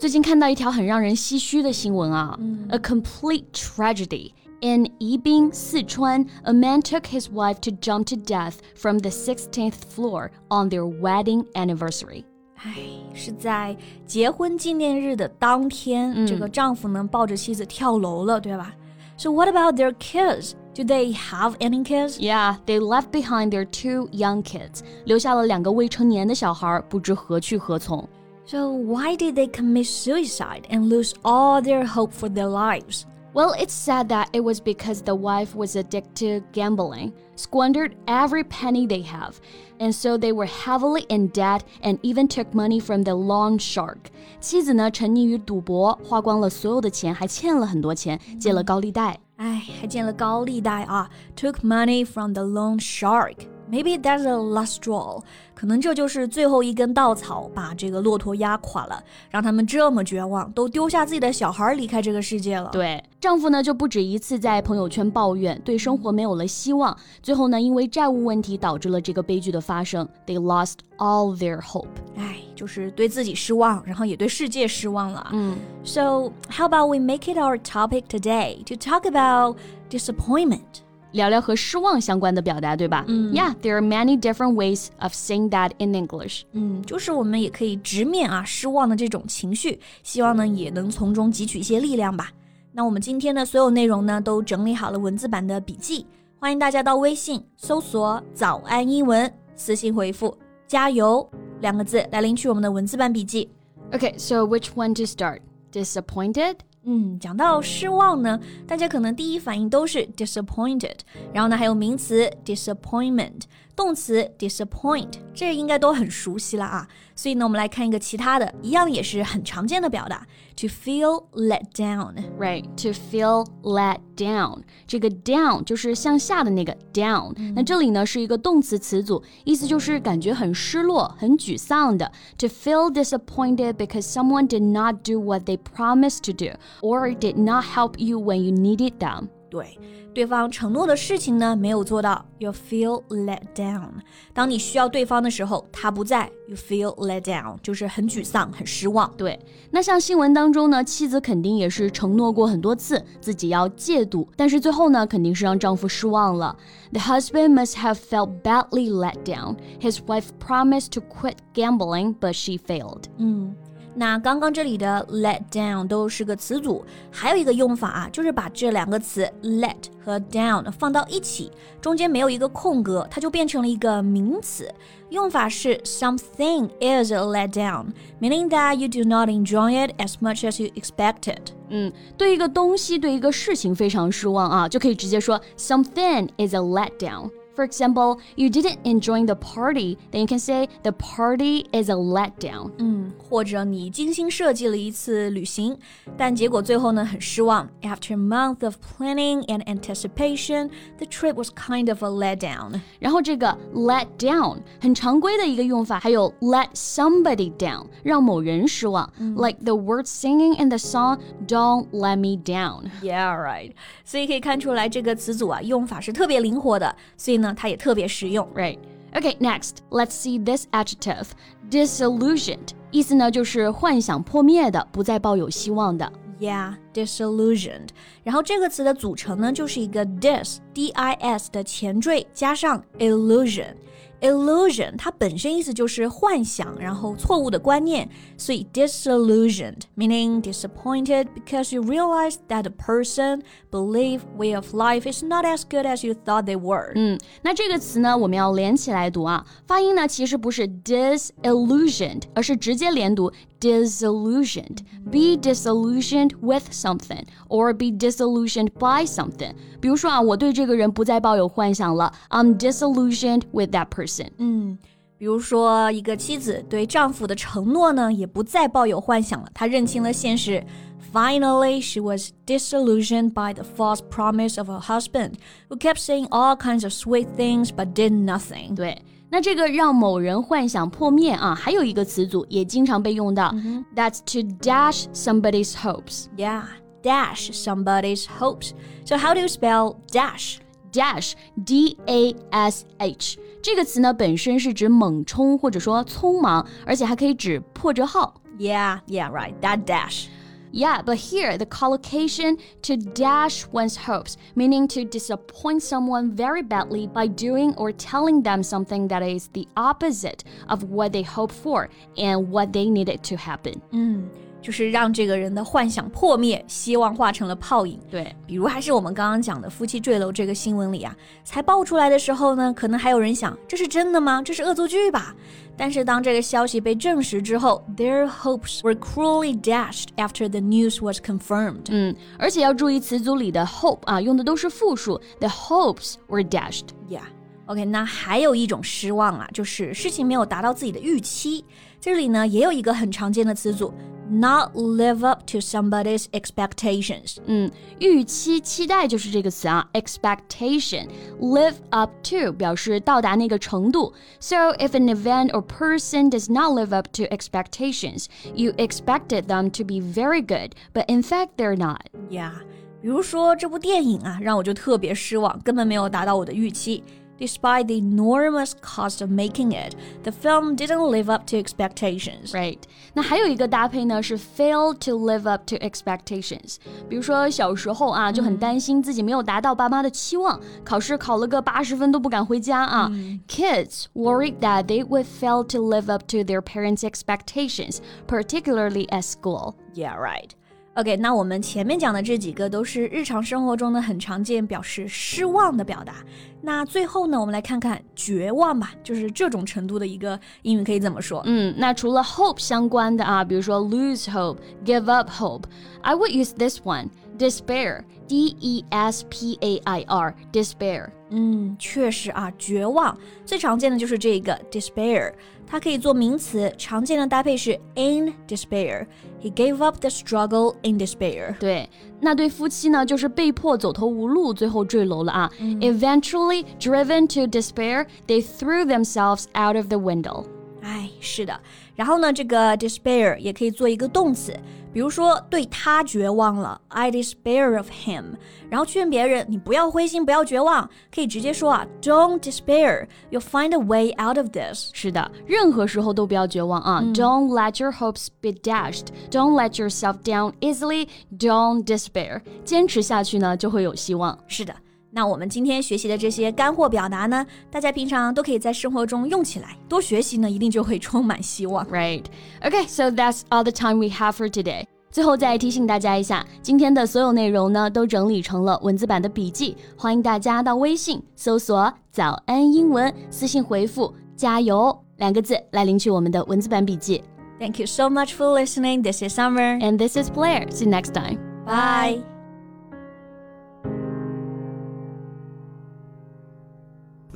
最近看到一条很让人唏嘘的新闻啊、嗯、，a complete tragedy. In Yibin, Sichuan, a man took his wife to jump to death from the 16th floor on their wedding anniversary. 唉，是在结婚纪念日的当天，嗯、这个丈夫呢抱着妻子跳楼了，对吧？So what about their kids? Do they have any kids? Yeah, they left behind their two young kids. 留下了两个未成年的小孩，不知何去何从。 so, why did they commit suicide and lose all their hope for their lives? Well, it's said that it was because the wife was addicted to gambling, squandered every penny they have, and so they were heavily in debt and even took money from the loan shark. 妻子呢，沉溺于赌博，花光了所有的钱，还欠了很多钱，借了高利贷。哎，还借了高利贷啊！Took money from the loan shark. Maybe that's the last straw，可能这就是最后一根稻草，把这个骆驼压垮了，让他们这么绝望，都丢下自己的小孩离开这个世界了。对，丈夫呢就不止一次在朋友圈抱怨，对生活没有了希望。最后呢，因为债务问题导致了这个悲剧的发生。They lost all their hope。哎，就是对自己失望，然后也对世界失望了。嗯，So how about we make it our topic today to talk about disappointment？ 聊聊和失望相关的表达，对吧？嗯，Yeah, there are many different ways of saying that in English. 嗯，就是我们也可以直面啊失望的这种情绪，希望呢也能从中汲取一些力量吧。那我们今天的所有内容呢都整理好了文字版的笔记，欢迎大家到微信搜索“早安英文”，私信回复“加油”两个字来领取我们的文字版笔记。Okay, so which one to start? Disappointed? 嗯，讲到失望呢，大家可能第一反应都是 disappointed，然后呢还有名词 disappointment，动词 disappoint，这应该都很熟悉了啊。所以呢，我们来看一个其他的，一样也是很常见的表达，to feel let down。Right，to feel let down，这个 down 就是向下的那个 down。那这里呢是一个动词词组，意思就是感觉很失落、很沮丧的。To feel disappointed because someone did not do what they promised to do or did not help you when you needed them。 对。对方承诺的事情呢没有做到，you feel let down。当你需要对方的时候，他不在，you feel let down，就是很沮丧、很失望。对，那像新闻当中呢，妻子肯定也是承诺过很多次自己要戒赌，但是最后呢，肯定是让丈夫失望了。The husband must have felt badly let down. His wife promised to quit gambling, but she failed. 嗯。那刚刚这里的 let down 都是个词组，还有一个用法啊，就是把这两个词 let 和 down 放到一起，中间没有一个空格，它就变成了一个名词。用法是 something is a let down，meaning that you do not enjoy it as much as you expected。嗯，对一个东西，对一个事情非常失望啊，就可以直接说 something is a let down。For example, you didn't enjoy the party, then you can say the party is a letdown. 嗯，或者你精心设计了一次旅行，但结果最后呢很失望。After a month of planning and anticipation, the trip was kind of a letdown. 然后这个 let down 很常规的一个用法，还有 let somebody down 让某人失望。嗯、like the words singing in the song "Don't Let Me Down." Yeah, right. 所以可以看出来这个词组啊用法是特别灵活的，所以。 呢，它也特别实用。Right. Okay, next, let's see this adjective, disillusioned. 意思呢就是幻想破灭的，不再抱有希望的。Yeah, disillusioned. 然后这个词的组成呢，就是一个 dis, d-i-s 的前缀加上 illusion。illusion 它本身意思就是幻想，然后错误的观念，所以 disillusioned meaning disappointed because you realize that the person, belief, way of life is not as good as you thought they were。嗯，那这个词呢，我们要连起来读啊，发音呢其实不是 disillusioned，而是直接连读 disillusioned. Be disillusioned with something or be disillusioned by something. 比如说啊，我对这个人不再抱有幻想了。I'm disillusioned with that person. 嗯，比如说一个妻子对丈夫的承诺呢，也不再抱有幻想了，她认清了现实。Finally, she was disillusioned by the false promise of her husband, who kept saying all kinds of sweet things but did nothing. 对， 那这个让某人幻想破灭啊，还有一个词组也经常被用到、mm hmm.，That's to dash somebody's hopes. Yeah, dash somebody's hopes. So how do you spell dash? Dash, D-A-S-H. 这个词呢，本身是指猛冲或者说匆忙，而且还可以指破折号。Yeah, yeah, right. That dash. Yeah, but here the collocation to dash one's hopes, meaning to disappoint someone very badly by doing or telling them something that is the opposite of what they hope for and what they needed to happen. 嗯。就是让这个人的幻想破灭，希望化成了泡影。对，比如还是我们刚刚讲的夫妻坠楼这个新闻里啊，才爆出来的时候呢，可能还有人想这是真的吗？这是恶作剧吧？但是当这个消息被证实之后，their hopes were cruelly dashed after the news was confirmed。嗯，而且要注意词组里的 hope 啊，用的都是复数，the hopes were dashed。Yeah。OK，那还有一种失望啊，就是事情没有达到自己的预期。这里呢，也有一个很常见的词组 ，not live up to somebody's expectations。嗯，预期、期待就是这个词啊，expectation。live up to 表示到达那个程度。So if an event or person does not live up to expectations, you expected them to be very good, but in fact they're not. Yeah，比如说这部电影啊，让我就特别失望，根本没有达到我的预期。 Despite the enormous cost of making it, the film didn't live up to expectations. Right. 那还有一个搭配呢是 fail to live up to expectations。比如说小时候啊就很担心自己没有达到爸妈的期望，考试考了个八十分都不敢回家啊。Kids worried that they would fail to live up to their parents' expectations, particularly at school. Yeah, right. OK，那我们前面讲的这几个都是日常生活中呢很常见表示失望的表达。那最后呢，我们来看看绝望吧，就是这种程度的一个英语可以怎么说？嗯，那除了 hope 相关的啊，比如说 lose hope、give up hope，I would use this one despair，D E S P A I R，despair。嗯，确实啊，绝望最常见的就是这个 despair，它可以做名词，常见的搭配是 in despair。He gave up the struggle in despair。对，那对夫妻呢，就是被迫走投无路，最后坠楼了啊。嗯、Eventually driven to despair, they threw themselves out of the window。 哎，是的。然后呢，这个 despair 也可以做一个动词。比如说对他绝望了，I despair of him。然后劝别人，你不要灰心，不要绝望，可以直接说啊，Don't despair，you'll find a way out of this。是的，任何时候都不要绝望啊、嗯、，Don't let your hopes be dashed，Don't let yourself down easily，Don't despair。坚持下去呢，就会有希望。是的。 那我们今天学习的这些干货表达呢，大家平常都可以在生活中用起来，多学习呢，一定就会充满希望。Right? Okay, so that's all the time we have for today. 最后再提醒大家一下，今天的所有内容呢，都整理成了文字版的笔记，欢迎大家到微信搜索“早安英文”，私信回复“加油”两个字来领取我们的文字版笔记。Thank you so much for listening. This is Summer. And this is Blair. See you next time. Bye.